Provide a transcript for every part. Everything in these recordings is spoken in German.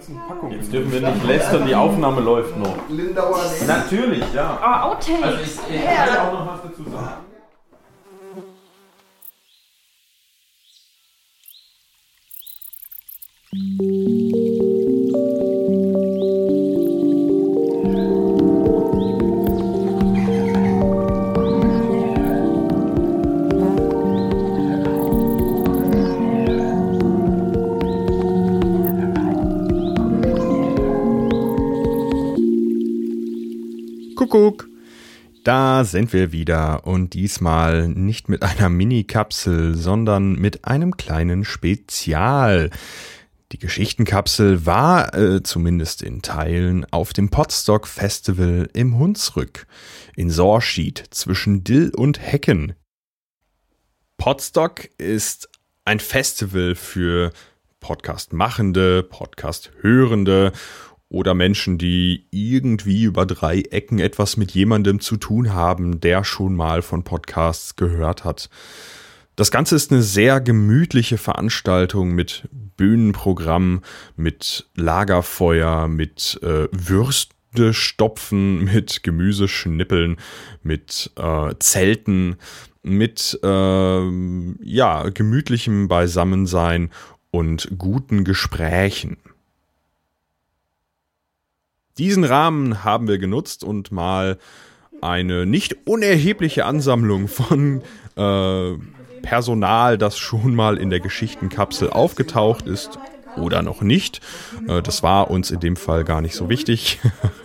ganzen Packungen. Jetzt dürfen wir nicht lästern, die Aufnahme läuft noch. Lindauer Natürlich, ja. Aber Outtakes. Also ich, ich kann ja auch noch was dazu sagen. Sind wir wieder und diesmal nicht mit einer Mini-Kapsel, sondern mit einem kleinen Spezial. Die Geschichtenkapsel war äh, zumindest in Teilen auf dem Potstock Festival im Hunsrück in Sorschied zwischen Dill und Hecken. Potstock ist ein Festival für Podcast-Machende, Podcast-Hörende oder Menschen, die irgendwie über drei Ecken etwas mit jemandem zu tun haben, der schon mal von Podcasts gehört hat. Das Ganze ist eine sehr gemütliche Veranstaltung mit Bühnenprogramm, mit Lagerfeuer, mit äh, Würste mit Gemüseschnippeln, mit äh, Zelten, mit äh, ja gemütlichem Beisammensein und guten Gesprächen. Diesen Rahmen haben wir genutzt und mal eine nicht unerhebliche Ansammlung von äh, Personal, das schon mal in der Geschichtenkapsel aufgetaucht ist oder noch nicht. Äh, das war uns in dem Fall gar nicht so wichtig,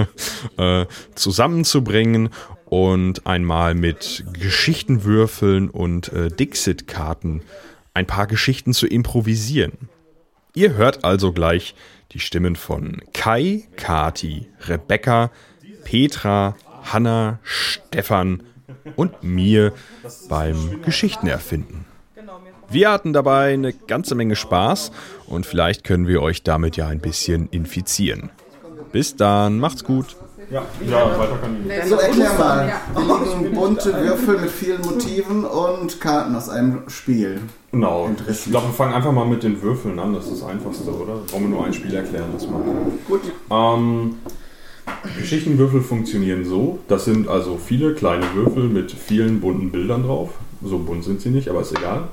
äh, zusammenzubringen und einmal mit Geschichtenwürfeln und äh, Dixit-Karten ein paar Geschichten zu improvisieren. Ihr hört also gleich die Stimmen von Kai, Kati, Rebecca, Petra, Hanna, Stefan und mir beim Geschichtenerfinden. Wir hatten dabei eine ganze Menge Spaß und vielleicht können wir euch damit ja ein bisschen infizieren. Bis dann, macht's gut. Ja, ja weiter kann ich. So, erklär mal. Liegen bunte Würfel mit vielen Motiven und Karten aus einem Spiel. Genau. Ich glaube, wir fangen einfach mal mit den Würfeln an. Das ist das Einfachste, oder? Brauchen wir nur ein Spiel erklären, das mal. Gut. Ähm, Geschichtenwürfel funktionieren so. Das sind also viele kleine Würfel mit vielen bunten Bildern drauf. So bunt sind sie nicht, aber ist egal.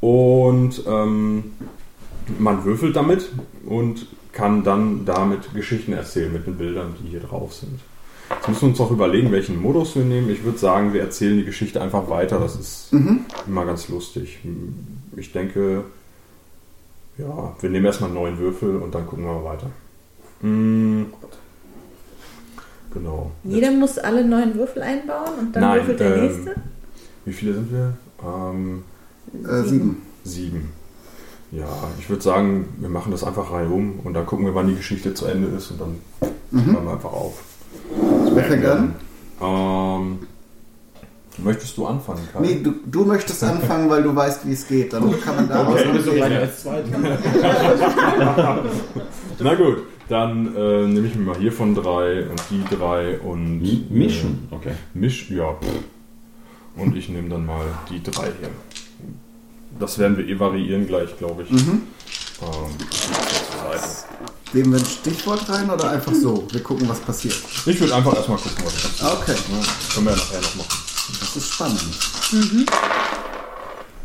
Und ähm, man würfelt damit und kann dann damit Geschichten erzählen mit den Bildern, die hier drauf sind. Jetzt müssen wir uns auch überlegen, welchen Modus wir nehmen. Ich würde sagen, wir erzählen die Geschichte einfach weiter. Das ist Mhm. immer ganz lustig. Ich denke, ja, wir nehmen erstmal neuen Würfel und dann gucken wir mal weiter. Mm, Genau. Jeder muss alle neuen Würfel einbauen und dann Nein, würfelt der ähm, nächste. Wie viele sind wir? Ähm, Äh, sieben. sieben. Ja, ich würde sagen, wir machen das einfach reihum und dann gucken wir, wann die Geschichte zu Ende ist und dann Mhm. hören wir einfach auf. Wer fängt an? Ähm, möchtest du anfangen, Kai? Nee, du, du möchtest anfangen, weil du weißt, wie es geht. Dann kann man da Okay, du anreden. als Na gut, dann äh, nehme ich mir mal hier von drei und die drei und Mi- Mischen, okay. Äh, misch, ja. pff. Und ich nehme dann mal die drei hier. Das werden wir eh variieren gleich, glaube ich. Mhm. Ähm. Geben wir ein Stichwort rein oder einfach so? Wir gucken, was passiert. Ich würde einfach erstmal gucken, was passiert. Okay, Ja, können wir ja nachher noch machen. das ist spannend.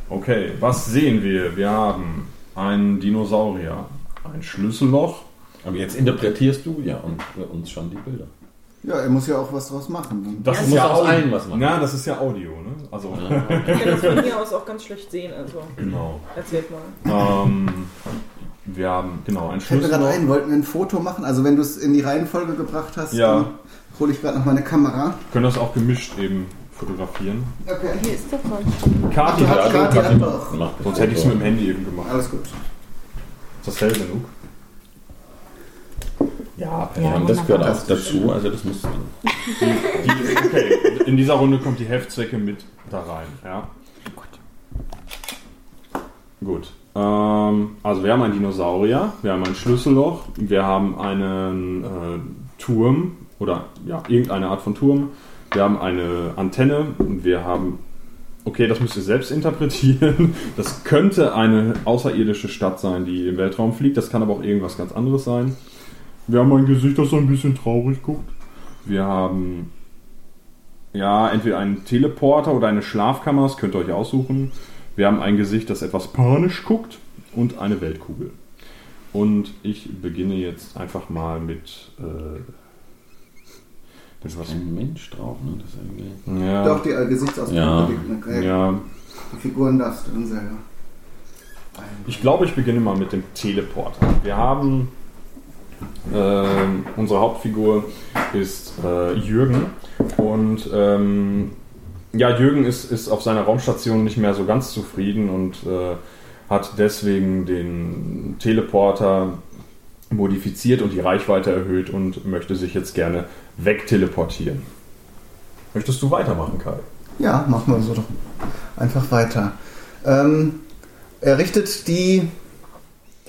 Okay, was sehen wir? Wir haben einen Dinosaurier, ein Schlüsselloch. Aber jetzt interpretierst du ja und für uns schon die Bilder. Ja, er muss ja auch was draus machen. Das Du ist ja aus allen was machen. Na, das ist ja Audio, ne? Also, Ich kann das von hier aus auch ganz schlecht sehen, also genau. erzählt mal. Ähm, wir haben, genau, ein mir gerade ein, wollten wir ein Foto machen? Also wenn du es in die Reihenfolge gebracht hast, Ja. dann hole ich gerade noch meine Kamera. können das auch gemischt eben fotografieren. Okay. Hier ist doch mal. Kati hat hat, Kati hat sonst hätte ich es mit dem Handy eben gemacht. Alles gut. Ist das hell genug? Ja, Ja, und das gehört auch dazu, also das musst du. Die, okay, in dieser Runde kommt die Heftzwecke mit da rein. Ja. Gut. Ähm, also wir haben einen Dinosaurier, wir haben ein Schlüsselloch, wir haben einen äh, Turm oder ja, irgendeine Art von Turm, wir haben eine Antenne und wir haben Okay, das müsst ihr selbst interpretieren. Das könnte eine außerirdische Stadt sein, die im Weltraum fliegt. Das kann aber auch irgendwas ganz anderes sein. Wir haben ein Gesicht, das so ein bisschen traurig guckt. Wir haben ja entweder einen Teleporter oder eine Schlafkammer, das könnt ihr euch aussuchen. Wir haben ein Gesicht, das etwas panisch guckt und eine Weltkugel. Und ich beginne jetzt einfach mal mit. Äh, mit was? Ein Mensch drauf, ne? Das ist irgendwie. Ja, Doch, die äh, Gesichtsausdrücke, Ja. die, äh, ja, die Figuren darfst du dann selber. Ich glaube, ich beginne mal mit dem Teleporter. Wir haben ähm, unsere Hauptfigur ist äh, Jürgen und ähm, ja, Jürgen ist, ist auf seiner Raumstation nicht mehr so ganz zufrieden und äh, hat deswegen den Teleporter modifiziert und die Reichweite erhöht und möchte sich jetzt gerne wegteleportieren. Möchtest du weitermachen, Kai? Ja, machen wir so doch einfach weiter. Ähm, er richtet die,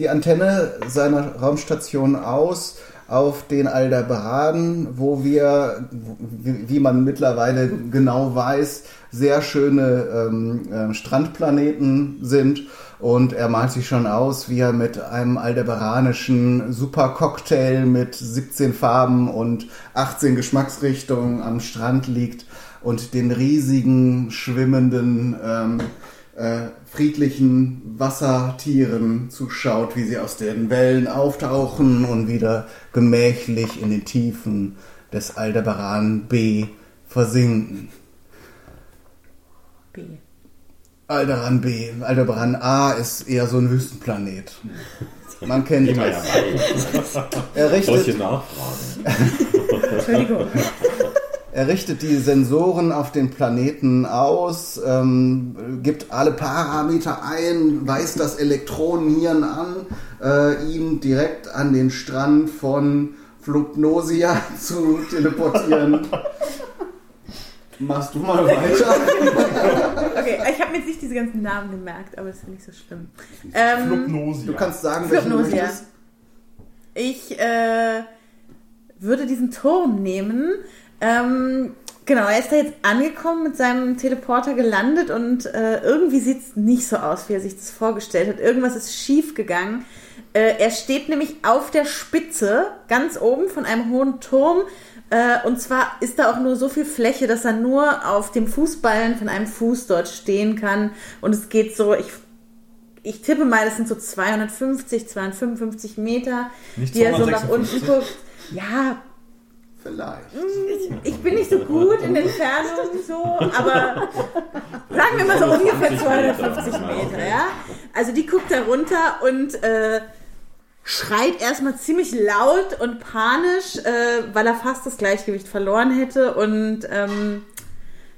die Antenne seiner Raumstation aus auf den Aldebaran, wo wir, wie, man mittlerweile genau weiß, sehr schöne ähm, äh, Strandplaneten sind. Und er malt sich schon aus, wie er mit einem aldebaranischen Supercocktail mit 17 Farben und 18 Geschmacksrichtungen am Strand liegt und den riesigen, schwimmenden, ähm, äh, friedlichen Wassertieren zuschaut, wie sie aus den Wellen auftauchen und wieder gemächlich in den Tiefen des Aldebaran B versinken. B. Aldebaran B, Aldebaran A ist eher so ein Wüstenplanet. Man kennt Immer es. ja. Er Solche Nachfragen. Entschuldigung. Er richtet die Sensoren auf den Planeten aus, ähm, gibt alle Parameter ein, weist das Elektronenhirn an, äh, ihn direkt an den Strand von Flugnosia zu teleportieren. Machst du mal weiter? Okay, ich habe mir jetzt nicht diese ganzen Namen gemerkt, aber das ist ja nicht so schlimm. Ähm, Du kannst sagen, welchen du Flugnosia. möchtest. Ich äh, würde diesen Turm nehmen. Ähm, genau, er ist da jetzt angekommen, mit seinem Teleporter gelandet und äh, irgendwie sieht es nicht so aus, wie er sich das vorgestellt hat. Irgendwas ist schief gegangen. Äh, er steht nämlich auf der Spitze, ganz oben von einem hohen Turm. Äh, und zwar ist da auch nur so viel Fläche, dass er nur auf dem Fußballen von einem Fuß dort stehen kann. Und es geht so, ich ich tippe mal, das sind so 250, 255 Meter, Nicht die er so nach 256? unten guckt. Ja, Vielleicht. ich bin nicht so gut in Entfernung so, aber sagen wir mal so ungefähr 250 Meter, ja. Also die guckt da runter und äh, schreit erstmal ziemlich laut und panisch, äh, weil er fast das Gleichgewicht verloren hätte und ähm,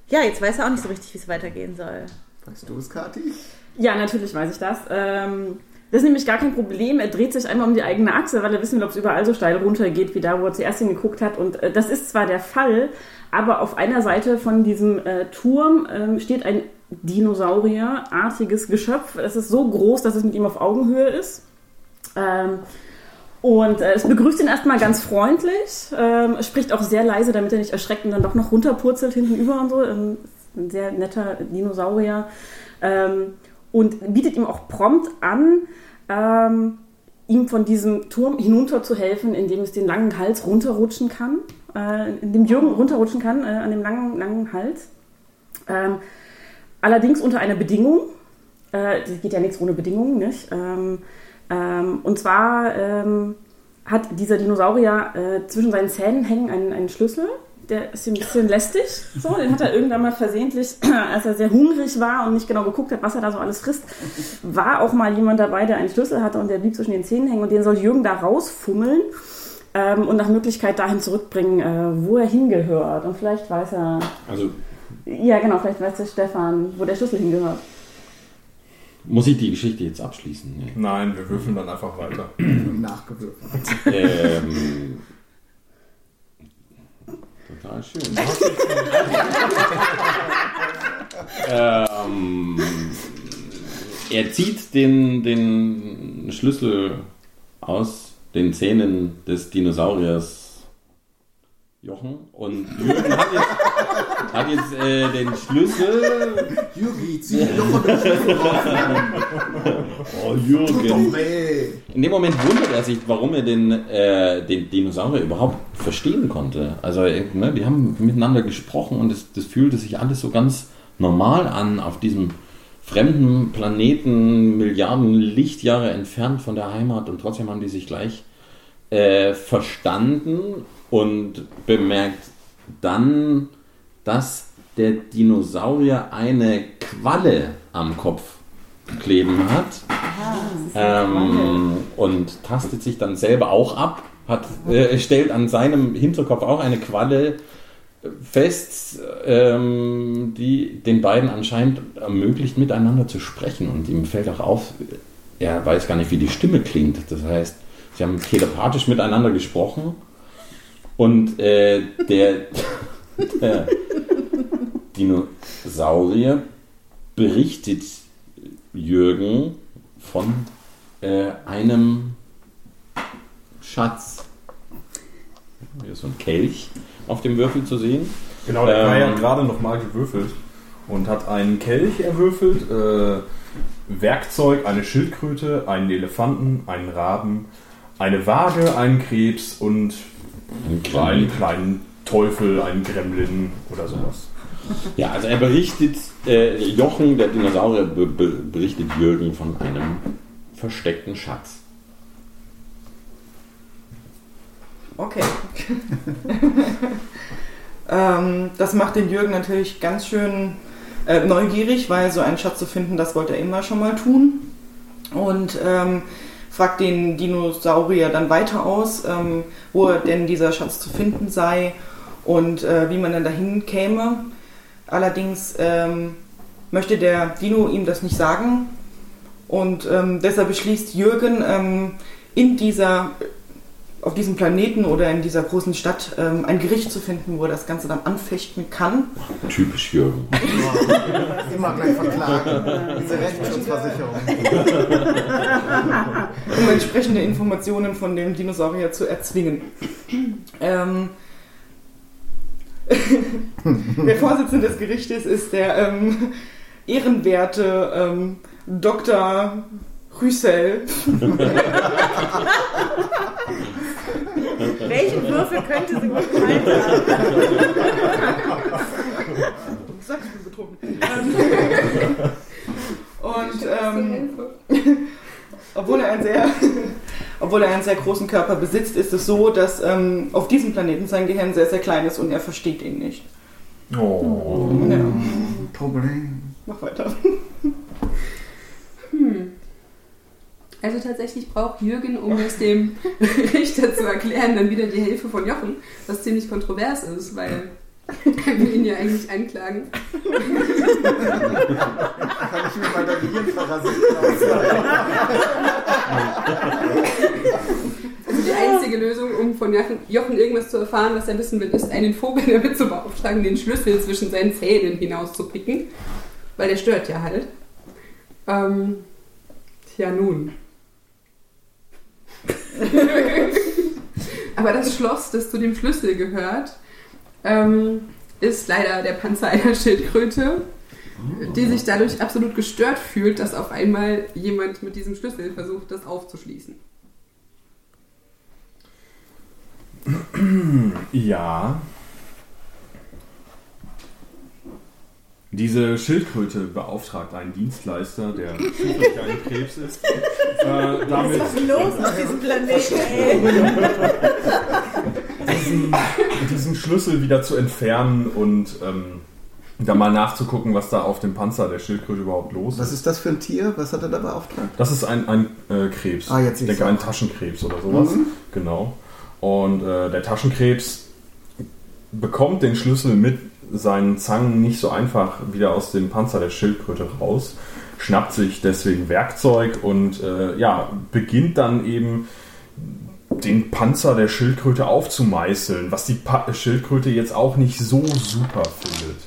ja, jetzt weiß er auch nicht so richtig, wie es weitergehen soll. Weißt du es, Kathi? Ja, natürlich weiß ich das. Ähm, das ist nämlich gar kein Problem. Er dreht sich einmal um die eigene Achse, weil er wissen will, ob es überall so steil runtergeht, wie da, wo er zuerst hingeguckt hat. Und äh, das ist zwar der Fall, aber auf einer Seite von diesem äh, Turm ähm, steht ein Dinosaurierartiges Geschöpf. Es ist so groß, dass es mit ihm auf Augenhöhe ist. Ähm, und äh, es begrüßt ihn erstmal ganz freundlich, ähm, spricht auch sehr leise, damit er nicht erschreckt und dann doch noch runterpurzelt hinten über und so. Ähm, ein sehr netter Dinosaurier. Ähm, und bietet ihm auch prompt an, ähm, ihm von diesem Turm hinunter zu helfen, indem es den langen Hals runterrutschen kann, äh, indem Jürgen runterrutschen kann äh, an dem langen, langen Hals. Ähm, allerdings unter einer Bedingung. Äh, das geht ja nichts ohne Bedingungen, nicht? Ähm, ähm, und zwar ähm, hat dieser Dinosaurier äh, zwischen seinen Zähnen hängen einen, einen Schlüssel. Der ist ein bisschen lästig. So, den hat er irgendwann mal versehentlich, als er sehr hungrig war und nicht genau geguckt hat, was er da so alles frisst, war auch mal jemand dabei, der einen Schlüssel hatte und der blieb zwischen den Zähnen hängen und den soll Jürgen da rausfummeln ähm, und nach Möglichkeit dahin zurückbringen, äh, wo er hingehört. Und vielleicht weiß er, Also ja genau, vielleicht weiß der Stefan, wo der Schlüssel hingehört. muss ich die Geschichte jetzt abschließen? Nee. Nein, wir würfeln dann einfach weiter. Nachgewürfelt. ähm, total schön. ähm, er zieht den, den Schlüssel aus den Zähnen des Dinosauriers Jochen. Und Jürgen hat jetzt, hat jetzt äh, den Schlüssel. Yugi, zieh doch von dem Schlüssel raus. Oh, Jürgen. In dem Moment wundert er sich, warum er den, äh, den Dinosaurier überhaupt verstehen konnte. Also, äh, ne, die haben miteinander gesprochen und das, das fühlte sich alles so ganz normal an auf diesem fremden Planeten, Milliarden Lichtjahre entfernt von der Heimat und trotzdem haben die sich gleich äh, verstanden und bemerkt dann, dass der Dinosaurier eine Qualle am Kopf kleben hat. Ähm, und tastet sich dann selber auch ab, hat, äh, stellt an seinem Hinterkopf auch eine Qualle fest, ähm, die den beiden anscheinend ermöglicht, miteinander zu sprechen. Und ihm fällt auch auf, er weiß gar nicht, wie die Stimme klingt. Das heißt, sie haben telepathisch miteinander gesprochen und äh, der, der Dinosaurier berichtet Jürgen von äh, einem Schatz. Hier ist so ein Kelch auf dem Würfel zu sehen. Genau, der Kai Ähm. hat gerade nochmal gewürfelt und hat einen Kelch erwürfelt, äh, Werkzeug, eine Schildkröte, einen Elefanten, einen Raben, eine Waage, einen Krebs und Ein einen kleinen Teufel, einen Gremlin oder sowas. Ja, also er berichtet, äh, Jochen, der Dinosaurier, be berichtet Jürgen von einem versteckten Schatz. Okay. ähm, das macht den Jürgen natürlich ganz schön äh, neugierig, weil so einen Schatz zu finden, das wollte er immer schon mal tun. Und ähm, fragt den Dinosaurier dann weiter aus, ähm, wo denn dieser Schatz zu finden sei und äh, wie man dann dahin käme. Allerdings ähm, möchte der Dino ihm das nicht sagen und ähm, deshalb beschließt Jürgen ähm, in dieser auf diesem Planeten oder in dieser großen Stadt ähm, ein Gericht zu finden, wo er das Ganze dann anfechten kann. Typisch Jürgen. Immer gleich verklagen. Diese Rechtsschutzversicherung. um entsprechende Informationen von dem Dinosaurier zu erzwingen. Ähm, der Vorsitzende des Gerichtes ist der ähm, ehrenwerte ähm, Dr. Rüssel. Welchen Würfel könnte sie gut gemeint haben? Sag, ich bin betrunken. Ähm, Und ähm, obwohl er, einen sehr, obwohl er einen sehr großen Körper besitzt, ist es so, dass ähm, auf diesem Planeten sein Gehirn sehr, sehr klein ist und er versteht ihn nicht. Oh. Ja, Problem. mach weiter. Also tatsächlich braucht Jürgen, um es dem Richter zu erklären, dann wieder die Hilfe von Jochen, was ziemlich kontrovers ist, weil er will ihn ja eigentlich anklagen. Kann ich mir mal dein Gehirnparasiten ausleihen? Also die einzige Lösung, um von Jochen, Jochen irgendwas zu erfahren, was er wissen will, ist, einen Vogel damit zu beauftragen, den Schlüssel zwischen seinen Zähnen hinauszupicken, weil der stört ja halt. Ähm, tja, nun. Aber das Schloss, das zu dem Schlüssel gehört, ähm, ist leider der Panzer einer Schildkröte, die sich dadurch absolut gestört fühlt, dass auf einmal jemand mit diesem Schlüssel versucht, das aufzuschließen. Ja. Diese Schildkröte beauftragt einen Dienstleister, der zufällig ein Krebs ist, äh, damit Was ist los auf diesem Planeten, ey? diesen, diesen Schlüssel wieder zu entfernen und ähm, da mal nachzugucken, was da auf dem Panzer der Schildkröte überhaupt los Was ist. ist das für ein Tier? Was hat er da beauftragt? Das ist ein, ein äh, Krebs. Ah, jetzt ich denke, ein Taschenkrebs oder sowas. Genau. Und äh, der Taschenkrebs bekommt den Schlüssel mit seinen Zangen nicht so einfach wieder aus dem Panzer der Schildkröte raus, schnappt sich deswegen Werkzeug und äh, ja, beginnt dann eben den Panzer der Schildkröte aufzumeißeln, was die pa Schildkröte jetzt auch nicht so super findet.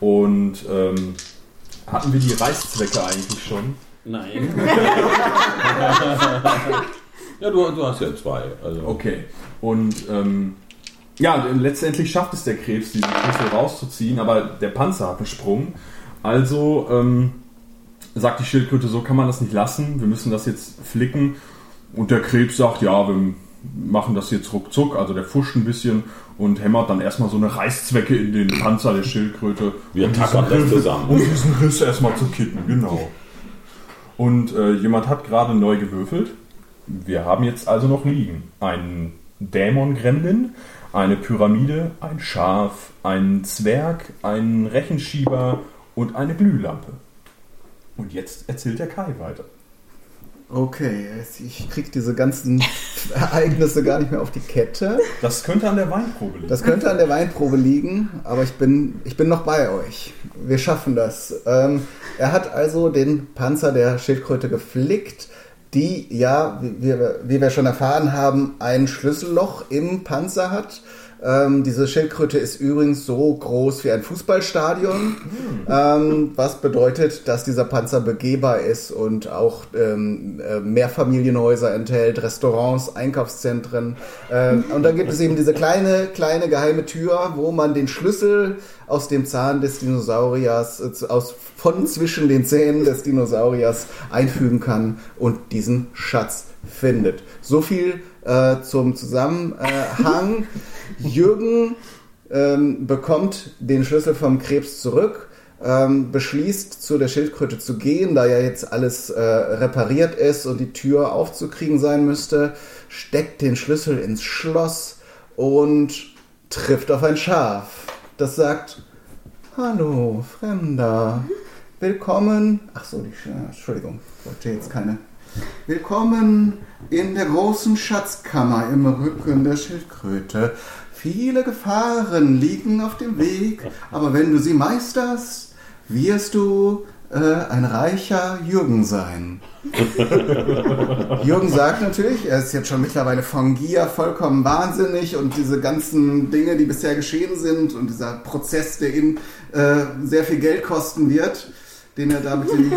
Und ähm, hatten wir die Reißzwecke eigentlich schon? Nein. ja, du, du hast ja zwei. Also. Okay. Und ähm, ja, letztendlich schafft es der Krebs, diesen Schlüssel rauszuziehen, aber der Panzer hat einen Sprung. Also ähm, sagt die Schildkröte, so kann man das nicht lassen, wir müssen das jetzt flicken. Und der Krebs sagt, ja, wir machen das jetzt ruckzuck, also der fuscht ein bisschen und hämmert dann erstmal so eine Reißzwecke in den Panzer der Schildkröte. Wir um tackern das zusammen. Um diesen Riss erstmal zu kitten, genau. Und äh, jemand hat gerade neu gewürfelt. Wir haben jetzt also noch liegen einen Dämon-Gremlin, eine Pyramide, ein Schaf, einen Zwerg, einen Rechenschieber und eine Glühlampe. Und jetzt erzählt der Kai weiter. Okay, ich krieg diese ganzen Ereignisse gar nicht mehr auf die Kette. Das könnte an der Weinprobe liegen. Das könnte an der Weinprobe liegen, aber ich bin, ich bin noch bei euch. Wir schaffen das. Ähm, er hat also den Panzer der Schildkröte geflickt, die ja, wie wir, wie wir schon erfahren haben, ein Schlüsselloch im Panzer hat. Ähm, diese Schildkröte ist übrigens so groß wie ein Fußballstadion, ähm, was bedeutet, dass dieser Panzer begehbar ist und auch ähm, äh, Mehrfamilienhäuser enthält, Restaurants, Einkaufszentren. Ähm, und dann gibt es eben diese kleine, kleine geheime Tür, wo man den Schlüssel aus dem Zahn des Dinosauriers, äh, aus, von zwischen den Zähnen des Dinosauriers einfügen kann und diesen Schatz findet. So viel äh, zum Zusammenhang. Jürgen ähm, bekommt den Schlüssel vom Krebs zurück, ähm, beschließt zu der Schildkröte zu gehen, da ja jetzt alles äh, repariert ist und die Tür aufzukriegen sein müsste, steckt den Schlüssel ins Schloss und trifft auf ein Schaf. Das sagt, Hallo, Fremder. Willkommen. Ach so, die Sch- Entschuldigung, ich wollte jetzt keine. Willkommen in der großen Schatzkammer im Rücken der Schildkröte. Viele Gefahren liegen auf dem Weg, aber wenn du sie meisterst, wirst du äh, ein reicher Jürgen sein. Jürgen sagt natürlich, er ist jetzt schon mittlerweile von Gier vollkommen wahnsinnig und diese ganzen Dinge, die bisher geschehen sind und dieser Prozess, der ihm äh, sehr viel Geld kosten wird, den er da mit dem,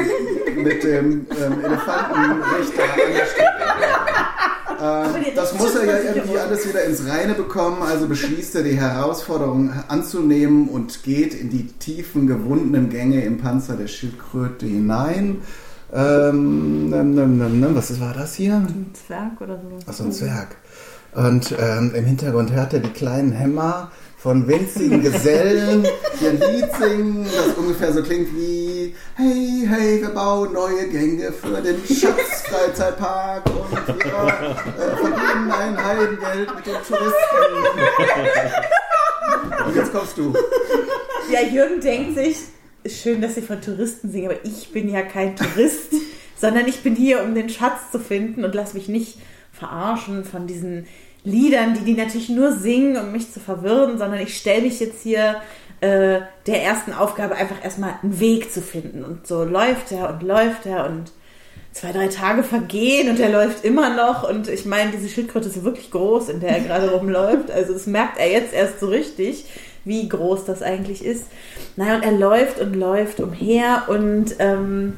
mit dem ähm, Elefantenrichter angestellt äh, Das muss er ja irgendwie alles wieder ins Reine bekommen, also beschließt er die Herausforderung anzunehmen und geht in die tiefen, gewundenen Gänge im Panzer der Schildkröte hinein. Ähm, ähm, ähm, ähm, was war das hier? Ein Zwerg oder so. Achso, ein Zwerg. Und ähm, im Hintergrund hört er die kleinen Hämmer von winzigen Gesellen, die ein Lied singen, das ungefähr so klingt wie Hey, hey, wir bauen neue Gänge für den Schatzfreizeitpark und wir äh, verdienen ein Heidengeld mit den Touristen. Und jetzt kommst du. Ja, Jürgen denkt sich, schön, dass sie von Touristen singen, aber ich bin ja kein Tourist, sondern ich bin hier, um den Schatz zu finden und lass mich nicht verarschen von diesen Liedern, die die natürlich nur singen, um mich zu verwirren, sondern ich stelle mich jetzt hier äh, der ersten Aufgabe einfach erstmal einen Weg zu finden. Und so läuft er und läuft er und zwei, drei Tage vergehen und er läuft immer noch. Und ich meine, diese Schildkröte ist wirklich groß, in der er gerade rumläuft. Also das merkt er jetzt erst so richtig, wie groß das eigentlich ist. Naja, und er läuft und läuft umher und ähm,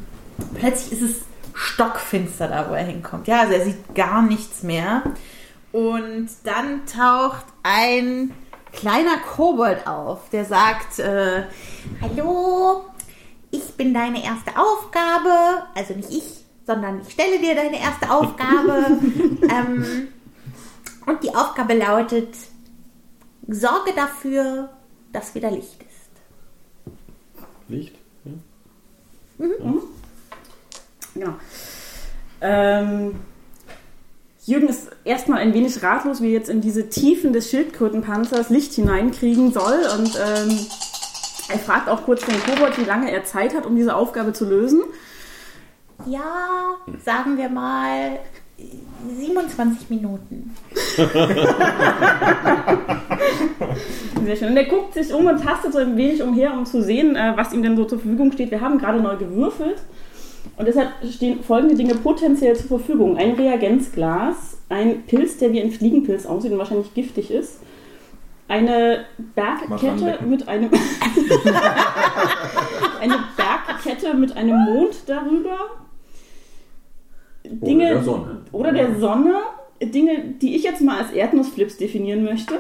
plötzlich ist es stockfinster da, wo er hinkommt. Ja, also er sieht gar nichts mehr. Und dann taucht ein kleiner Kobold auf, der sagt, äh, Hallo, ich bin deine erste Aufgabe, also nicht ich, sondern ich stelle dir deine erste Aufgabe. ähm, und die Aufgabe lautet, sorge dafür, dass wieder Licht ist. Licht? Genau. Ähm, Jürgen ist erstmal ein wenig ratlos, wie er jetzt in diese Tiefen des Schildkrötenpanzers Licht hineinkriegen soll. Und ähm, er fragt auch kurz den Kobold, wie lange er Zeit hat, um diese Aufgabe zu lösen. Ja, sagen wir mal 27 Minuten. Sehr schön. Und er guckt sich um und tastet so ein wenig umher, um zu sehen, äh, was ihm denn so zur Verfügung steht. Wir haben gerade neu gewürfelt. Und deshalb stehen folgende Dinge potenziell zur Verfügung. Ein Reagenzglas, ein Pilz, der wie ein Fliegenpilz aussieht und wahrscheinlich giftig ist. Eine Bergkette mit einem. eine Bergkette mit einem Mond darüber. Dinge, der Sonne. Oder der Sonne. Dinge, die ich jetzt mal als Erdnussflips definieren möchte.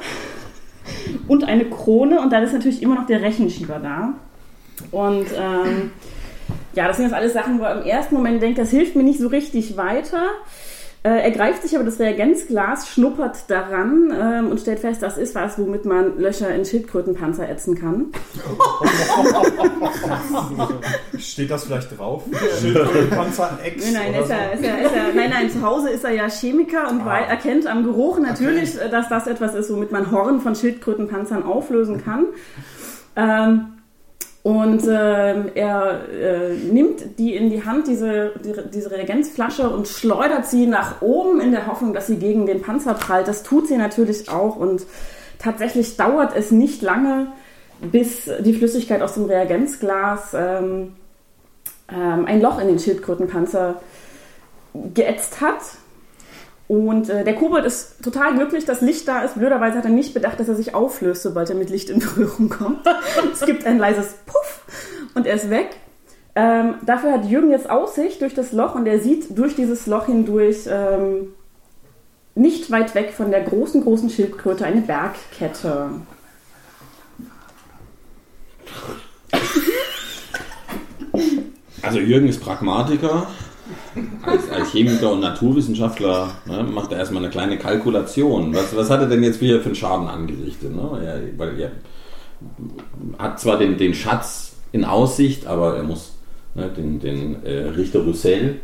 und eine Krone und dann ist natürlich immer noch der Rechenschieber da. Und ähm, ja, das sind jetzt alles Sachen, wo er im ersten Moment denkt, das hilft mir nicht so richtig weiter. Äh, er greift sich aber das Reagenzglas, schnuppert daran ähm, und stellt fest, das ist was, womit man Löcher in Schildkrötenpanzer ätzen kann. Steht das vielleicht drauf? Schildkrötenpanzer Ex Nein, ist er, ist er, ist er, nein, nein, zu Hause ist er ja Chemiker und wei- erkennt am Geruch natürlich, äh, dass das etwas ist, womit man Horn von Schildkrötenpanzern auflösen kann. Ähm, und ähm, er äh, nimmt die in die Hand, diese, die, diese Reagenzflasche, und schleudert sie nach oben in der Hoffnung, dass sie gegen den Panzer prallt. Das tut sie natürlich auch. Und tatsächlich dauert es nicht lange, bis die Flüssigkeit aus dem Reagenzglas ähm, ähm, ein Loch in den Schildkrötenpanzer geätzt hat. Und äh, der Kobold ist total glücklich, dass Licht da ist. Blöderweise hat er nicht bedacht, dass er sich auflöst, sobald er mit Licht in Berührung kommt. es gibt ein leises Puff und er ist weg. Ähm, dafür hat Jürgen jetzt Aussicht durch das Loch und er sieht durch dieses Loch hindurch ähm, nicht weit weg von der großen, großen Schildkröte eine Bergkette. Also Jürgen ist Pragmatiker. Als, als Chemiker und Naturwissenschaftler ne, macht er erstmal eine kleine Kalkulation. Was, was hat er denn jetzt wieder für einen Schaden angerichtet? Ne? Er, weil er hat zwar den, den Schatz in Aussicht, aber er muss ne, den, den äh, Richter Roussel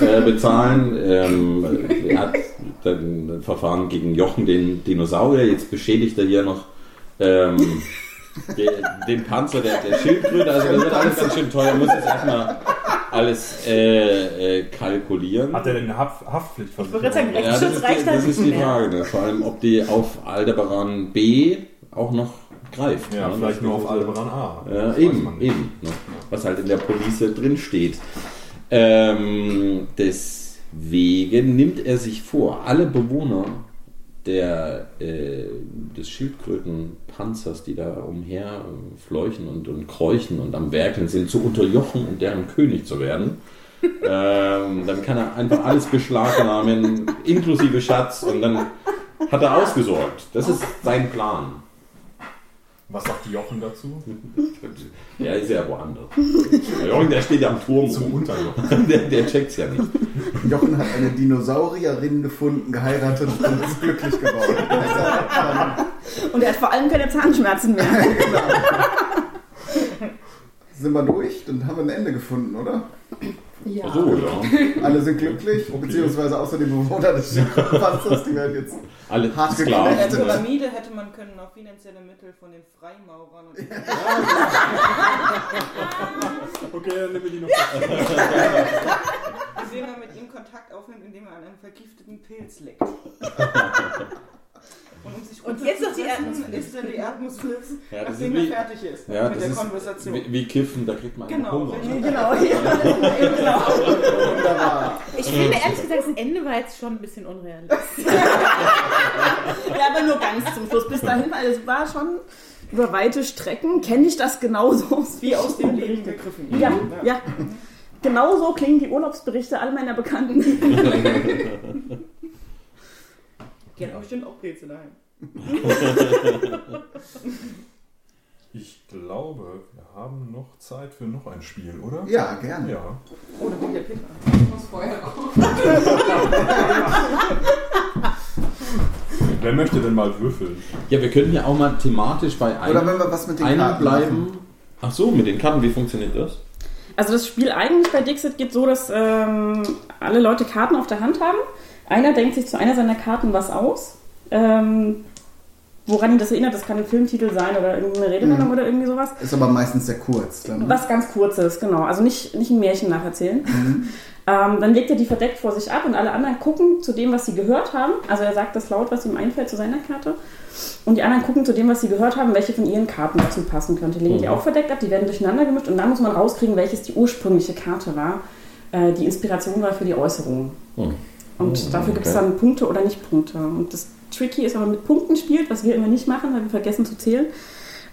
äh, bezahlen. Ähm, er hat ein Verfahren gegen Jochen, den Dinosaurier. Jetzt beschädigt er hier noch ähm, den, den Panzer der, der Schildkröte. Also das wird alles ganz schön teuer. Er muss jetzt erstmal alles äh, äh, kalkulieren. Hat er denn eine Haft Ich Haftpflichtversicherung? würde sagen, Ja, das Rechtsschutz ist, das ist die. Frage. Ne? Vor allem, ob die auf Aldebaran B auch noch greift. Ja, ne? vielleicht nur auf Aldebaran A. Ja, eben, eben. Ne? Was halt in der Police drin steht. Ähm, deswegen nimmt er sich vor, alle Bewohner der, äh, des Schildkrötenpanzers, die da umher äh, fleuchen und, und kräuchen und am Werkeln sind, zu unterjochen und deren König zu werden. ähm, dann kann er einfach alles beschlagnahmen, inklusive Schatz, und dann hat er ausgesorgt. Das ist sein Plan. Was sagt Jochen dazu? Ja, ist ja woanders. Der Jochen, der steht ja am Turm Zum rum. Unterjochen. Der, der checkt's ja nicht. Jochen hat eine Dinosaurierin gefunden, geheiratet und ist glücklich geworden. Und er hat vor allem keine Zahnschmerzen mehr. sind wir durch? Dann haben wir ein Ende gefunden, oder? Ja. Ach so, ja. Alle sind glücklich, beziehungsweise außer die Bewohner des Panzers, die werden jetzt Alle Hart In Sklaven. der. Pyramide hätte man können auf finanzielle Mittel von den Freimaurern und Okay, dann nehmen wir die noch. wie man mit ihm Kontakt aufnimmt, indem er an einem vergifteten Pilz leckt. Und, um sich Und jetzt noch die runterzusetzen, isst er die Erdnussflips, Ja, nachdem ist er fertig ist Ja, mit das der ist Konversation. wie, wie Kiffen, da kriegt man einen Genau, Hunger. richtig. genau. Ja. genau. wunderbar. Ich finde ehrlich gesagt, das Ende war jetzt schon ein bisschen unrealistisch. ja, aber nur ganz zum Schluss. Bis dahin, weil es war schon über weite Strecken, kenne ich das genauso Wie aus dem Leben gegriffen. Ja, ja. Genau so klingen die Urlaubsberichte all meiner Bekannten. Die hat bestimmt auch Pilze daheim. Ich glaube, wir haben noch Zeit für noch ein Spiel, oder? Ja, gerne. Ja. Oh, da kommt der Peter. Ich muss vorher. Wer möchte denn mal würfeln? Ja, wir könnten ja auch mal thematisch bei Oder einem, wenn wir was mit den Karten bleiben. machen. Ach so, mit den Karten, wie funktioniert das? Also das Spiel eigentlich bei Dixit geht so, dass ähm, alle Leute Karten auf der Hand haben. Einer denkt sich zu einer seiner Karten was aus. Ähm, woran ihn das erinnert, das kann ein Filmtitel sein oder irgendeine Redewendung oder irgendwie sowas. Ist aber meistens sehr kurz. Dann. Was ganz kurzes, genau. Also nicht, nicht ein Märchen nacherzählen. Ähm, dann legt er die verdeckt vor sich ab und alle anderen gucken zu dem, was sie gehört haben. Also er sagt das laut, was ihm einfällt zu seiner Karte. Und die anderen gucken zu dem, was sie gehört haben, welche von ihren Karten dazu passen könnte. Legen die auch verdeckt ab, die werden durcheinander gemischt und dann muss man rauskriegen, welches die ursprüngliche Karte war, äh, die Inspiration war für die Äußerung. Hm. Und Oh, dafür gibt es okay. dann Punkte oder nicht Punkte. Und das Tricky ist, wenn man mit Punkten spielt, was wir immer nicht machen, weil wir vergessen zu zählen,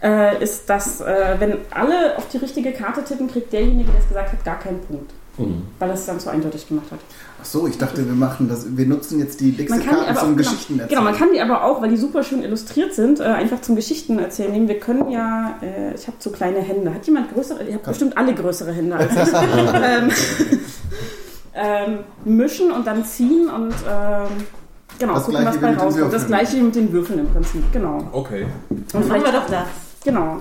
äh, ist, dass, äh, wenn alle auf die richtige Karte tippen, kriegt derjenige, der es gesagt hat, gar keinen Punkt. Mhm. weil es dann zu eindeutig gemacht hat. Ach so, ich dachte, wir machen das. Wir nutzen jetzt die aber zum auch, Geschichten genau, genau, man erzählen. kann die aber auch, weil die super schön illustriert sind, äh, einfach zum Geschichten erzählen nehmen. Wir können ja, äh, ich habe so kleine Hände. Hat jemand größere? Ihr habt bestimmt alle größere Hände als ich. ähm, mischen und dann ziehen und ähm, genau, Das gucken, was bei rauskommt. Das gleiche mit den Würfeln im Prinzip, genau. Okay. Und Machen vielleicht wir doch das. Genau.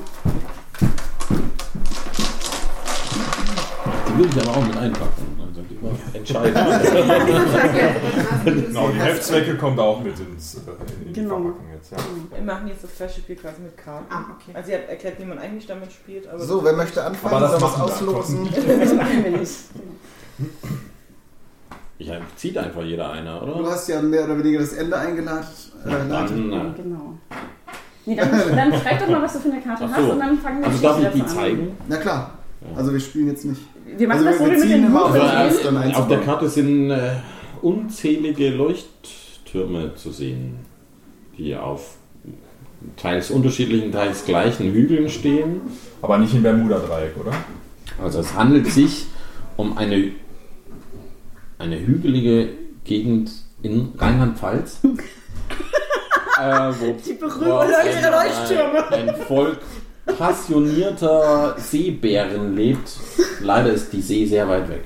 Die würde ich aber auch mit einpacken. Also die war entscheidend. Genau, die Heftzwecke kommt auch mit ins, äh, in Genau. Verpackung jetzt. Ja. Wir machen jetzt das Flash-Spiel quasi mit Karten. Ah, okay. Also sie hat erklärt, wie man eigentlich damit spielt. Aber So, wer möchte anfangen? Aber das Soll was machen auslosen? Das machen wir nicht. Ich zieht einfach jeder einer, Du oder? hast ja mehr oder weniger das Ende eingeladen. Äh, Dann, Ja, genau. Nee, dann, dann schreib doch mal, was du für eine Karte Ach hast so. und dann fangen wir also darf ich die an. zeigen? Na klar. Also wir spielen jetzt nicht. Wir machen Also das so wir wie mit den den Also, auf der. Karte sind äh, unzählige Leuchttürme zu sehen, die auf teils unterschiedlichen, teils gleichen Hügeln stehen. Aber nicht im Bermuda-Dreieck, oder? Also es handelt sich um eine, eine hügelige Gegend in Rheinland-Pfalz. äh, wo, Die berühmten Leuchttürme. ein, ein Volk passionierter Seebären lebt. Leider ist die See sehr weit weg.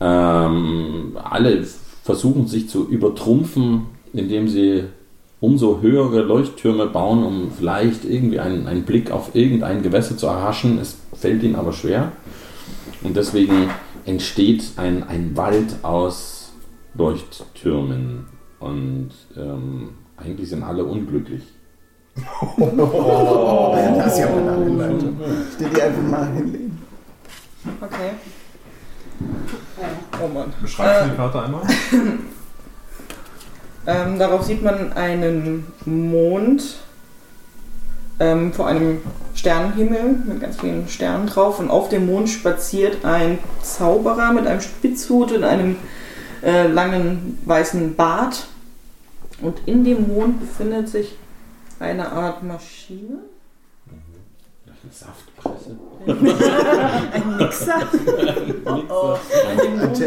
Ähm, alle versuchen sich zu übertrumpfen, indem sie umso höhere Leuchttürme bauen, um vielleicht irgendwie einen, einen Blick auf irgendein Gewässer zu erhaschen. Es fällt ihnen aber schwer. Und deswegen entsteht ein, ein Wald aus Leuchttürmen. Und ähm, eigentlich sind alle unglücklich. Das ist ja mal eine Einleitung. Ich will die einfach mal hinlegen. Okay. Oh Mann. Beschreibst du Äh, die Karte einmal? Ähm, darauf sieht man einen Mond ähm, vor einem Sternenhimmel mit ganz vielen Sternen drauf. Und auf dem Mond spaziert ein Zauberer mit einem Spitzhut und einem äh, langen weißen Bart. Und in dem Mond befindet sich eine Art Maschine. Saftpresse. Ein Mixer. Oh, oh. Ein dem Mond,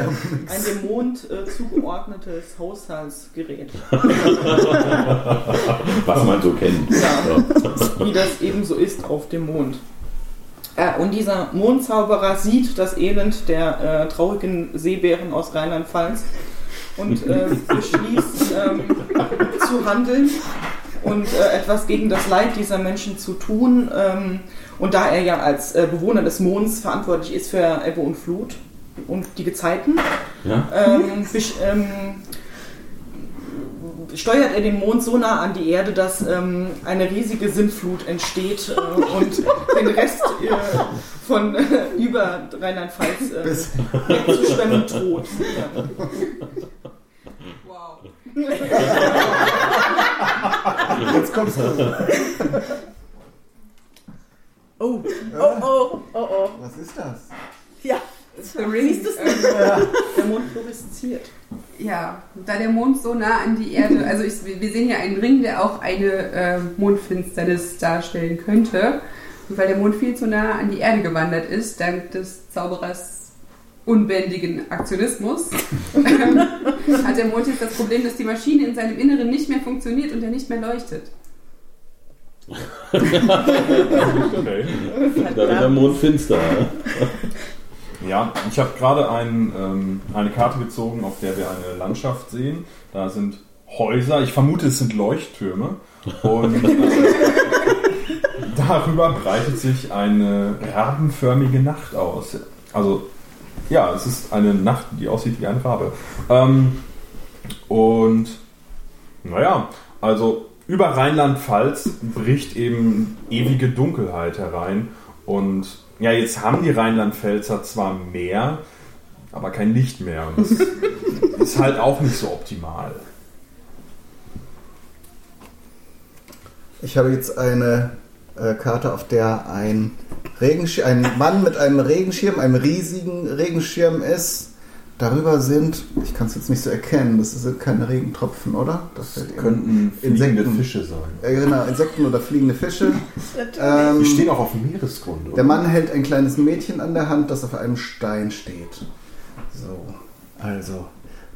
ein dem Mond äh, zugeordnetes Haushaltsgerät. Was man so kennt. Ja. wie das eben so ist auf dem Mond. Äh, und dieser Mondzauberer sieht das Elend der äh, traurigen Seebären aus Rheinland-Pfalz und äh, beschließt ähm, zu handeln und äh, etwas gegen das Leid dieser Menschen zu tun. Ähm, und da er ja als äh, Bewohner des Monds verantwortlich ist für Ebbe und Flut und die Gezeiten, Ja? ähm, besch- ähm, steuert er den Mond so nah an die Erde, dass ähm, eine riesige Sintflut entsteht äh, und den Rest äh, von äh, über Rheinland-Pfalz äh, Bis- wegzuschwemmen droht. Ja. Wow. Jetzt kommst du. Oh, oh, oh, oh, oh. Was ist das? Ja. The Ring. Siehst du's Ähm, Der Mond fluoresziert. Ja, da der Mond so nah an die Erde, also ich, wir sehen hier einen Ring, der auch eine äh, Mondfinsternis darstellen könnte. Und weil der Mond viel zu nah an die Erde gewandert ist, dank des Zauberers unbändigen Aktionismus, hat der Mond jetzt das Problem, dass die Maschine in seinem Inneren nicht mehr funktioniert und er nicht mehr leuchtet. Okay. Da wird der Mond finster. Ja, ich habe gerade ein, ähm, eine Karte gezogen, auf der wir eine Landschaft sehen. Da sind Häuser, ich vermute, es sind Leuchttürme. Und äh, darüber breitet sich eine rabenförmige Nacht aus. Also, ja, es ist eine Nacht, die aussieht wie eine Rabe. Ähm, und, naja, also über Rheinland-Pfalz bricht eben ewige Dunkelheit herein. Und ja, jetzt haben die Rheinland-Pfälzer zwar mehr, aber kein Licht mehr. Und das ist halt auch nicht so optimal. Ich habe jetzt eine äh, Karte, auf der ein, Regenschirm, ein Mann mit einem Regenschirm, einem riesigen Regenschirm ist, darüber sind, ich kann es jetzt nicht so erkennen, das sind keine Regentropfen, oder? Das Das könnten Insekten. fliegende Fische sein. Äh, genau, Insekten oder fliegende Fische. Die Ähm, stehen auch auf dem Meeresgrund, oder? der Mann hält ein kleines Mädchen an der Hand, das auf einem Stein steht. So, also.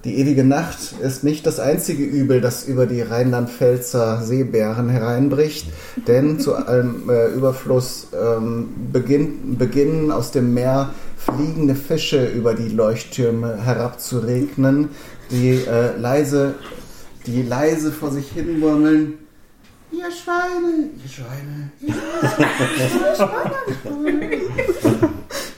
Die ewige Nacht ist nicht das einzige Übel, das über die Rheinland-Pfälzer Seebären hereinbricht, denn zu allem äh, Überfluss ähm, beginn, beginnen aus dem Meer fliegende Fische über die Leuchttürme herabzuregnen, die äh, leise, die leise vor sich hin murmeln. Ihr Schweine, ihr Schweine,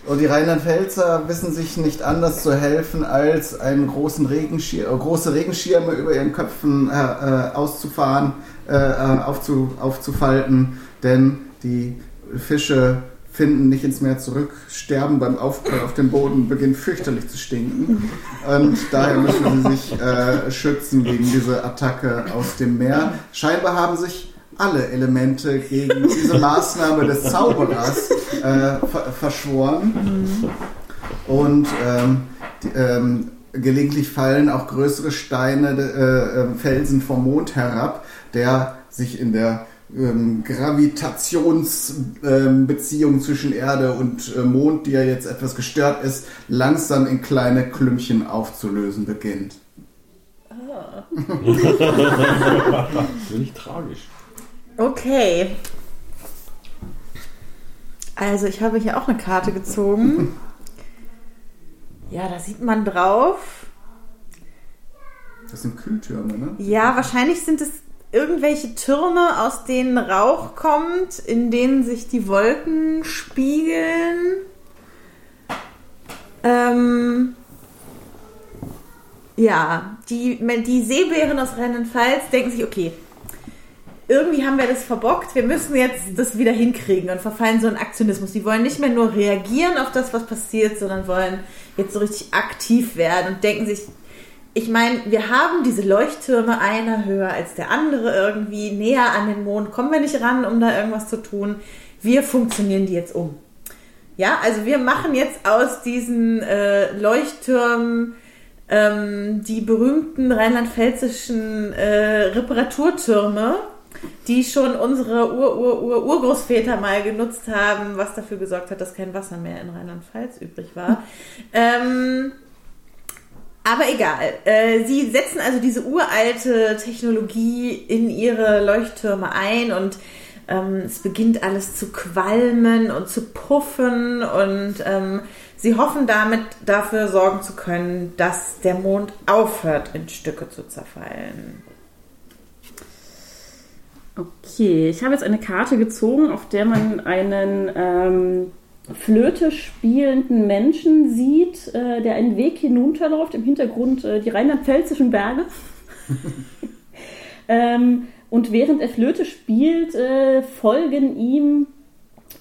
Und die Rheinland-Pfälzer wissen sich nicht anders zu helfen, als einen großen Regenschir äh, große Regenschirme über ihren Köpfen äh, äh, auszufahren, äh, äh, aufzu aufzufalten, denn die Fische finden nicht ins Meer zurück, sterben beim Aufprall auf dem Boden, beginnen fürchterlich zu stinken. Und daher müssen sie sich äh, schützen gegen diese Attacke aus dem Meer. Scheinbar haben sich alle Elemente gegen diese Maßnahme des Zauberers äh, ver verschworen. Und ähm, die, ähm, gelegentlich fallen auch größere Steine, äh, äh, Felsen vom Mond herab, der sich in der ähm, Gravitationsbeziehung zwischen Erde und äh, Mond, die ja jetzt etwas gestört ist, langsam in kleine Klümpchen aufzulösen beginnt. Wirklich tragisch. Okay. Also, ich habe hier auch eine Karte gezogen. Ja, da sieht man drauf. Das sind Kühltürme, ne? Ja, wahrscheinlich sind es irgendwelche Türme, aus denen Rauch kommt, in denen sich die Wolken spiegeln. Ähm, ja, die, die Seebären aus Rheinland-Pfalz denken sich, okay, irgendwie haben wir das verbockt, wir müssen jetzt das wieder hinkriegen und verfallen so in Aktionismus. Die wollen nicht mehr nur reagieren auf das, was passiert, sondern wollen jetzt so richtig aktiv werden und denken sich, ich meine, wir haben diese Leuchttürme, einer höher als der andere irgendwie, näher an den Mond, kommen wir nicht ran, um da irgendwas zu tun. Wir funktionieren die jetzt um. Ja, also wir machen jetzt aus diesen äh, Leuchttürmen ähm, die berühmten rheinland-pfälzischen äh, Reparaturtürme, die schon unsere Ur-Ur-Ur-Urgroßväter mal genutzt haben, was dafür gesorgt hat, dass kein Wasser mehr in Rheinland-Pfalz übrig war. ähm, aber egal. Äh, sie setzen also diese uralte Technologie in ihre Leuchttürme ein und ähm, es beginnt alles zu qualmen und zu puffen und ähm, sie hoffen damit dafür sorgen zu können, dass der Mond aufhört in Stücke zu zerfallen. Okay, ich habe jetzt eine Karte gezogen, auf der man einen ähm, Flöte spielenden Menschen sieht, äh, der einen Weg hinunterläuft, im Hintergrund äh, die rheinland-pfälzischen Berge. ähm, und während er Flöte spielt, äh, folgen ihm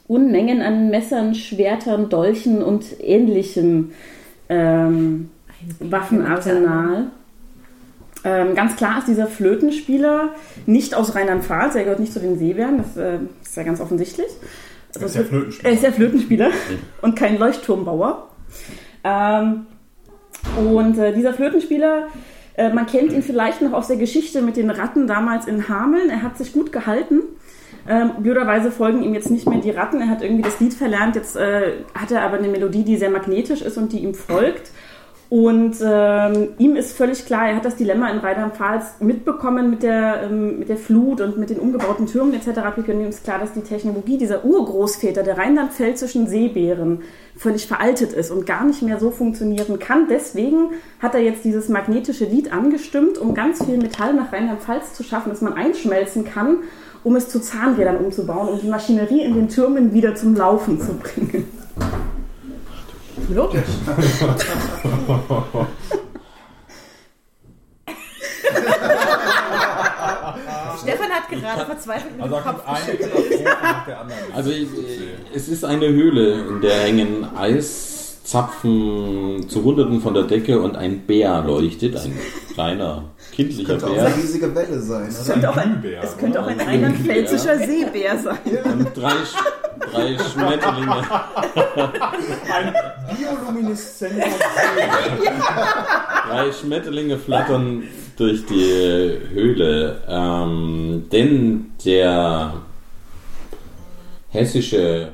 Unmengen an Messern, Schwertern, Dolchen und ähnlichem ähm, Waffenarsenal. Ähm, ganz klar ist dieser Flötenspieler nicht aus Rheinland-Pfalz, er gehört nicht zu den Seebären, das äh, ist ja ganz offensichtlich. Er ist ja Flötenspieler. Er ist ja Flötenspieler und kein Leuchtturmbauer. Ähm, und äh, dieser Flötenspieler, äh, man kennt ihn vielleicht noch aus der Geschichte mit den Ratten damals in Hameln. Er hat sich gut gehalten. Ähm, blöderweise folgen ihm jetzt nicht mehr die Ratten. Er hat irgendwie das Lied verlernt. Jetzt äh, hat er aber eine Melodie, die sehr magnetisch ist und die ihm folgt. Und ähm, ihm ist völlig klar, er hat das Dilemma in Rheinland-Pfalz mitbekommen mit der, ähm, mit der Flut und mit den umgebauten Türmen etc. Und ihm ist klar, dass die Technologie dieser Urgroßväter der rheinland-pfälzischen Seebären völlig veraltet ist und gar nicht mehr so funktionieren kann. Deswegen hat er jetzt dieses magnetische Lied angestimmt, um ganz viel Metall nach Rheinland-Pfalz zu schaffen, das man einschmelzen kann, um es zu Zahnrädern umzubauen, um die Maschinerie in den Türmen wieder zum Laufen zu bringen. Logisch. Stefan hat gerade verzweifelt mit Also dem Kopf eine geschüttelt. Katastrophe nach der anderen. Also ich, es ist eine Höhle, in der hängen Eiszapfen zu Hunderten von der Decke und ein Bär leuchtet, ein kleiner kindlicher Könnte auch Bär. eine riesige Welle sein, Es oder? könnte auch ein, Glühbär, es könnte auch ein rheinland-pfälzischer Seebär sein. Und drei, drei Schmetterlinge. Ein biolumineszenter Drei Schmetterlinge flattern durch die Höhle. Ähm, denn der hessische.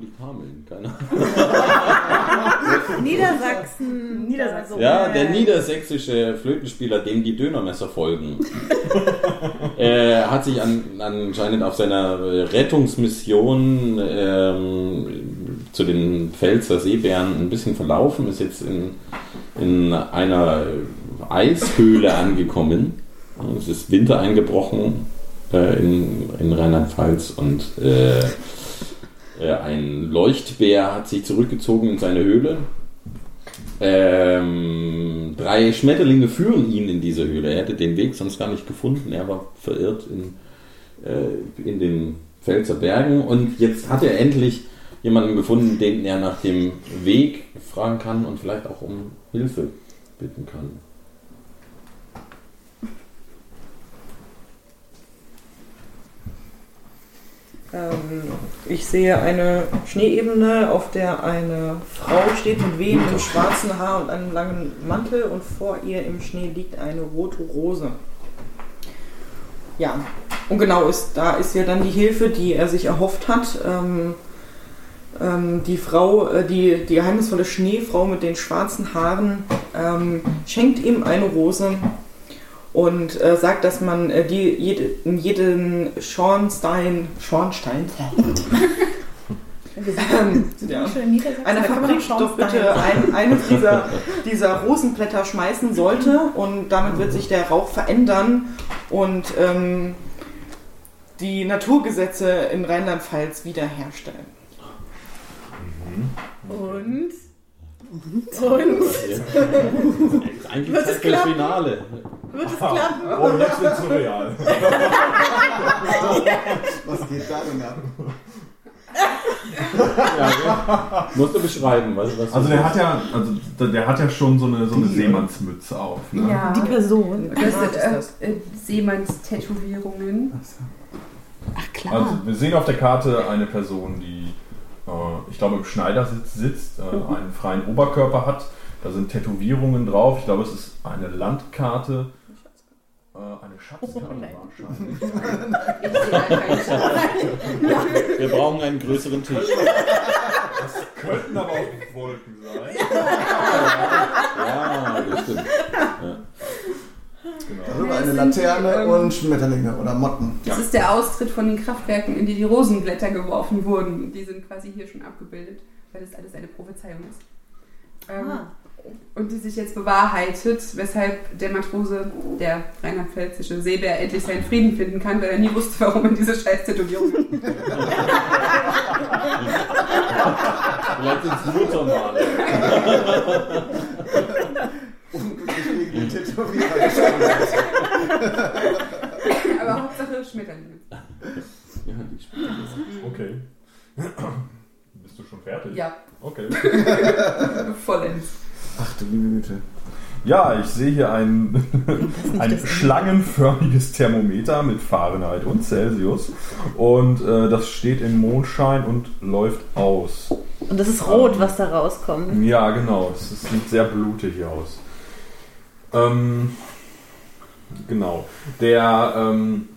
Liegt Hameln? Keine Ahnung. Niedersachsen. Niedersachsen. Ja, der niedersächsische Flötenspieler, dem die Dönermesser folgen, äh, hat sich an, anscheinend auf seiner Rettungsmission ähm, zu den Pfälzer Seebären ein bisschen verlaufen, ist jetzt in, in einer Eishöhle angekommen. Es ist Winter eingebrochen äh, in, in Rheinland-Pfalz und äh, ein Leuchtbär hat sich zurückgezogen in seine Höhle. Ähm, drei Schmetterlinge führen ihn in diese Höhle. Er hätte den Weg sonst gar nicht gefunden. Er war verirrt in, äh, in den Pfälzer Bergen. Und jetzt hat er endlich jemanden gefunden, den er nach dem Weg fragen kann und vielleicht auch um Hilfe bitten kann. Ich sehe eine Schneeebene, auf der eine Frau steht mit wehendem schwarzen Haar und einem langen Mantel und vor ihr im Schnee liegt eine rote Rose. Ja, und genau ist, da ist ja dann die Hilfe, die er sich erhofft hat. Ähm, ähm, die Frau, äh, die, die geheimnisvolle Schneefrau mit den schwarzen Haaren, ähm, schenkt ihm eine Rose und äh, sagt, dass man äh, die, jede, in jeden Schornstein, Schornstein, ähm, ja, einer Fabrik doch bitte ein, eines dieser, dieser Rosenblätter schmeißen sollte und damit wird sich der Rauch verändern und ähm, die Naturgesetze in Rheinland-Pfalz wiederherstellen. Und? Jetzt ist eigentlich Wird es klappen? Finale. Wird es klappen? Oh, jetzt wird's surreal. Was geht da denn ab? Ja, musst du beschreiben, was, was Also der hat ja, also der hat ja schon so eine, so eine Seemannsmütze auf. Ne? Ja, Die Person. das Was sind das? äh, äh, Seemannstätowierungen. Ach klar. Also wir sehen auf der Karte eine Person, die, äh, ich glaube, im Schneidersitz sitzt, äh, einen freien Oberkörper hat. Da sind Tätowierungen drauf. Ich glaube, es ist eine Landkarte. Äh, eine Schatzkarte wahrscheinlich. Ich sehe halt keinen Schatz. Wir brauchen einen größeren Tisch. Das könnten aber auch Wolken sein. Ja, das stimmt. Genau. Darüber eine Laterne und Schmetterlinge oder Motten. Das ist der Austritt von den Kraftwerken, in die die Rosenblätter geworfen wurden. Die sind quasi hier schon abgebildet, weil das alles eine Prophezeiung ist. Ähm, Ah. Und die sich jetzt bewahrheitet, weshalb der Matrose, der rheinland-pfälzische Seebär, endlich seinen Frieden finden kann, weil er nie wusste, warum er diese scheiß Tätowierung hat. Vielleicht sind es Muttermale. Unglücklich gegen den Tätowierer. Aber Hauptsache Schmetterlinge. Ja, die spielen. Okay. Bist du schon fertig? Ja, Okay. vollends. Ach du liebe Güte. Ja, ich sehe hier ein, ein schlangenförmiges Thermometer mit Fahrenheit und Celsius. Und äh, das steht im Mondschein und läuft aus. Und das ist rot, was da rauskommt. Ja, genau. Es, es sieht sehr blutig aus. Ähm, genau. Der ähm,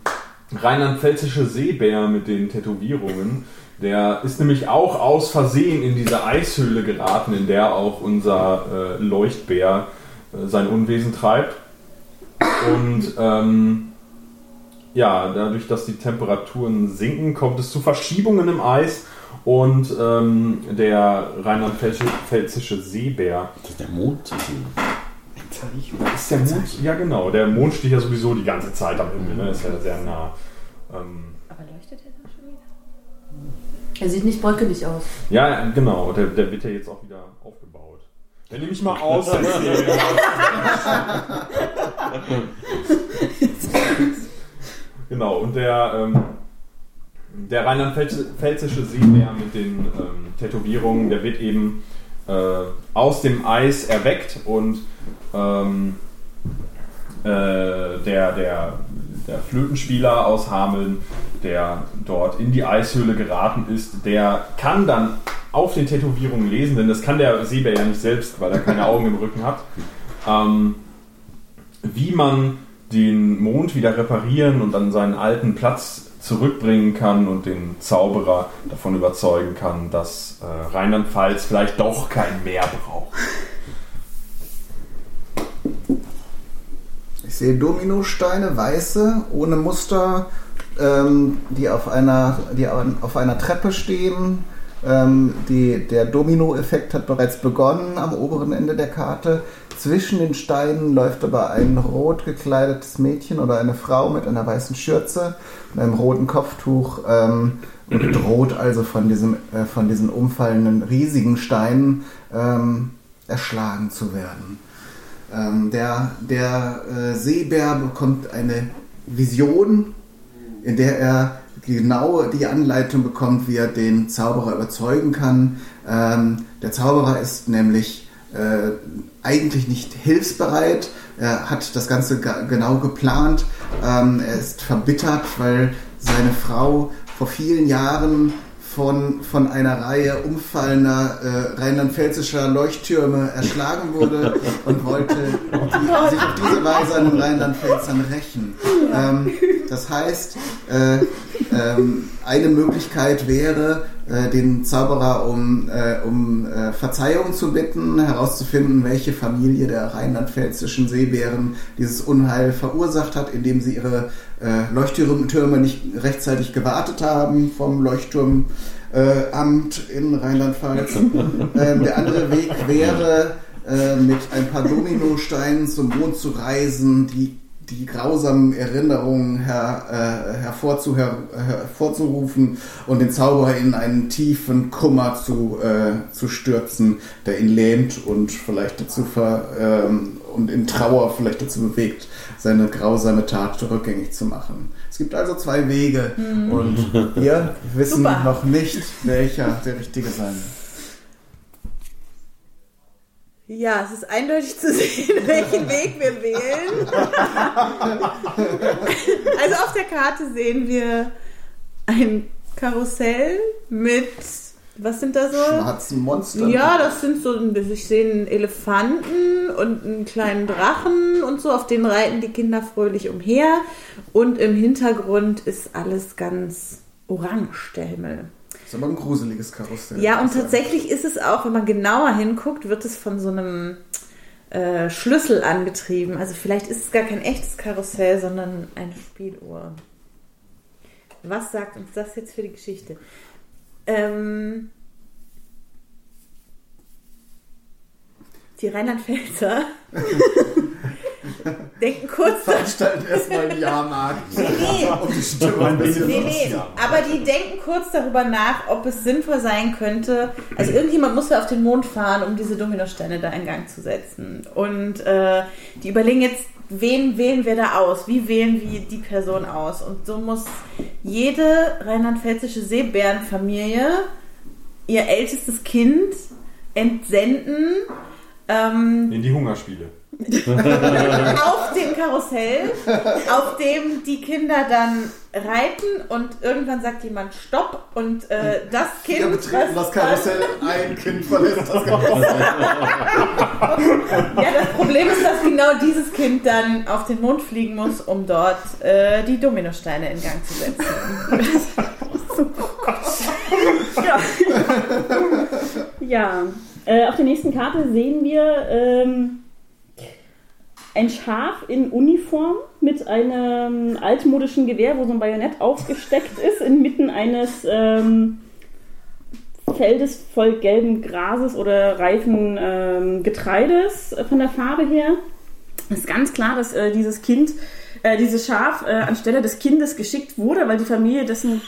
rheinland-pfälzische Seebär mit den Tätowierungen, der ist nämlich auch aus Versehen in diese Eishöhle geraten, in der auch unser äh, Leuchtbär äh, sein Unwesen treibt. Und ähm, ja, dadurch, dass die Temperaturen sinken, kommt es zu Verschiebungen im Eis und ähm, der rheinland-pfälzische Seebär. Das ist der Mond zu sehen. Ist der Mond? Ja, genau. Der Mond steht ja sowieso die ganze Zeit am Himmel, ne? Ist ja sehr nah. Ähm, Aber leuchtet er? Er sieht nicht bröckelig aus. ja, genau. Der, der wird ja jetzt auch wieder aufgebaut. Dann nehme ich mal aus. genau, und der, ähm, der rheinland-pfälzische Seebär mit den ähm, Tätowierungen, der wird eben äh, aus dem Eis erweckt und ähm, äh, der, der, der Flötenspieler aus Hameln der dort in die Eishöhle geraten ist, der kann dann auf den Tätowierungen lesen, denn das kann der Seebär ja nicht selbst, weil er keine Augen im Rücken hat, ähm, wie man den Mond wieder reparieren und an seinen alten Platz zurückbringen kann und den Zauberer davon überzeugen kann, dass äh, Rheinland-Pfalz vielleicht doch kein Meer braucht. Sehe Dominosteine, weiße, ohne Muster, ähm, die, auf einer, die auf einer Treppe stehen. Ähm, die, der Domino-Effekt hat bereits begonnen am oberen Ende der Karte. Zwischen den Steinen läuft aber ein rot gekleidetes Mädchen oder eine Frau mit einer weißen Schürze und einem roten Kopftuch ähm, und droht also von, diesem, äh, von diesen umfallenden riesigen Steinen ähm, erschlagen zu werden. Ähm, der der äh, Seebär bekommt eine Vision, in der er genau die Anleitung bekommt, wie er den Zauberer überzeugen kann. Ähm, der Zauberer ist nämlich äh, eigentlich nicht hilfsbereit. Er hat das Ganze ga- genau geplant. Ähm, er ist verbittert, weil seine Frau vor vielen Jahren von, von einer Reihe umfallender äh, rheinland-pfälzischer Leuchttürme erschlagen wurde und wollte die, sich auf diese Weise an den Rheinland-Pfälzern rächen. Ähm, das heißt, äh, ähm, eine Möglichkeit wäre, äh, den Zauberer um, äh, um äh, Verzeihung zu bitten, herauszufinden, welche Familie der rheinland-pfälzischen Seebären dieses Unheil verursacht hat, indem sie ihre äh, Leuchttürme nicht rechtzeitig gewartet haben vom Leuchtturmamt Amt in Rheinland-Pfalz. ähm, der andere Weg wäre, äh, mit ein paar Dominosteinen zum Mond zu reisen, die die grausamen Erinnerungen her, äh, hervorzu, her, hervorzurufen und den Zauberer in einen tiefen Kummer zu, äh, zu stürzen, der ihn lähmt und vielleicht dazu ver, ähm, und in Trauer vielleicht dazu bewegt, seine grausame Tat rückgängig zu machen. Es gibt also zwei Wege und wir wissen Super. noch nicht, welcher der richtige sein wird. Ja, es ist eindeutig zu sehen, welchen Weg wir wählen. Also auf der Karte sehen wir ein Karussell mit, was sind da so? Schwarzen Monster. Ja, das sind so, ich sehe einen Elefanten und einen kleinen Drachen und so, auf denen reiten die Kinder fröhlich umher. Und im Hintergrund ist alles ganz orange, der Himmel. Ist aber ein gruseliges Karussell. Ja, und sagen. tatsächlich ist es auch, wenn man genauer hinguckt, wird es von so einem äh, Schlüssel angetrieben. Also vielleicht ist es gar kein echtes Karussell, sondern eine Spieluhr. Was sagt uns das jetzt für die Geschichte? Ähm, die Rheinland-Pfälzer denken kurz Veranstalten erstmal einen Jahrmarkt. Nee, Um die Stimmung ein bisschen Nee, nee, aber die denken kurz darüber nach, ob es sinnvoll sein könnte. Also irgendjemand muss ja auf den Mond fahren, um diese Dominosteine da in Gang zu setzen. Und äh, die überlegen jetzt, wen wählen wir da aus? Wie wählen wir die Person aus? Und so muss jede rheinland-pfälzische Seebärenfamilie ihr ältestes Kind entsenden. Ähm, In die Hungerspiele. auf dem Karussell, auf dem die Kinder dann reiten und irgendwann sagt jemand Stopp und äh, das Kind. Wir betreten das Karussell, ein Kind verlässt das Karussell. Ja, das Problem ist, dass genau dieses Kind dann auf den Mond fliegen muss, um dort äh, die Dominosteine in Gang zu setzen. Ja. ja. Äh, auf der nächsten Karte sehen wir ähm, ein Schaf in Uniform mit einem altmodischen Gewehr, wo so ein Bajonett aufgesteckt ist, inmitten eines ähm, Feldes voll gelben Grases oder reifen ähm, Getreides von der Farbe her. Es ist ganz klar, dass äh, dieses Kind, äh, dieses Schaf äh, anstelle des Kindes geschickt wurde, weil die Familie dessen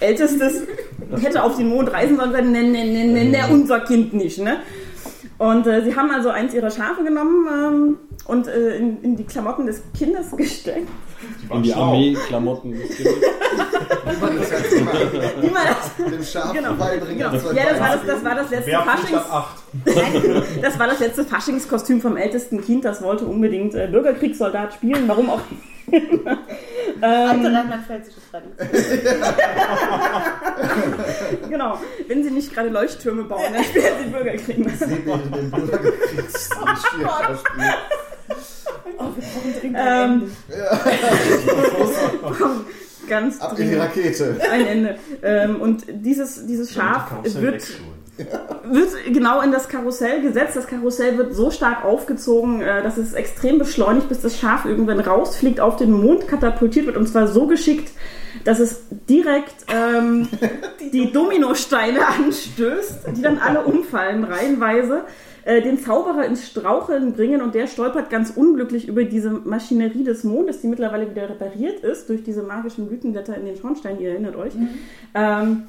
Ältestes hätte auf den Mond reisen sollen, sagen, ne, ne, ne, ne, ne, unser Kind nicht, ne? Und äh, sie haben also eins ihrer Schafe genommen ähm, und äh, in, in die Klamotten des Kindes gesteckt. In die Armeeklamotten des Kindes. Wie man das, Dem Schaf Genau. beibringen. genau. Ja, das war das, das war das letzte Faschings... ab 8. Nein, das war das letzte Faschingskostüm vom ältesten Kind. Das wollte unbedingt äh, Bürgerkriegssoldat spielen. Warum auch Ähm, rheinland-pfälzische Tradition. genau. Wenn sie nicht gerade Leuchttürme bauen, dann spielen sie Bürgerkrieg. Seebären im Bürgerkriegsspiel. Oh, wir brauchen dringend Ähm, ein Ganz Ab in die. Rakete. ein Ende. Ähm, und dieses, dieses Schaf wird, wird genau in das Karussell gesetzt. Das Karussell wird so stark aufgezogen, äh, dass es extrem beschleunigt, bis das Schaf irgendwann rausfliegt, auf den Mond katapultiert wird. Und zwar so geschickt, dass es direkt ähm, die Dominosteine anstößt, die dann alle umfallen, reihenweise. äh, Den Zauberer ins Straucheln bringen und der stolpert ganz unglücklich über diese Maschinerie des Mondes, die mittlerweile wieder repariert ist durch diese magischen Blütenblätter in den Schornstein, ihr erinnert euch. Ähm,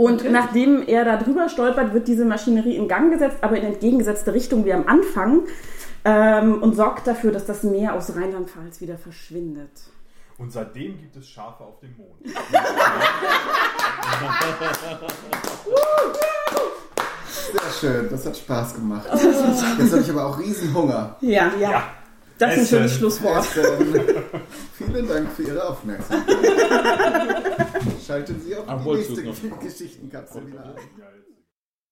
und nachdem er da drüber stolpert, wird diese Maschinerie in Gang gesetzt, aber in entgegengesetzte Richtung wie am Anfang ähm, und sorgt dafür, dass das Meer aus Rheinland-Pfalz wieder verschwindet. Und seitdem gibt es Schafe auf dem Mond. Sehr schön, das hat Spaß gemacht. Jetzt habe ich aber auch riesen Hunger. Ja, ja. Das ist ein schönes Schlusswort. Vielen Dank für Ihre Aufmerksamkeit. Schalten Sie auch die nächste? Geschichtenkapsel wieder ein.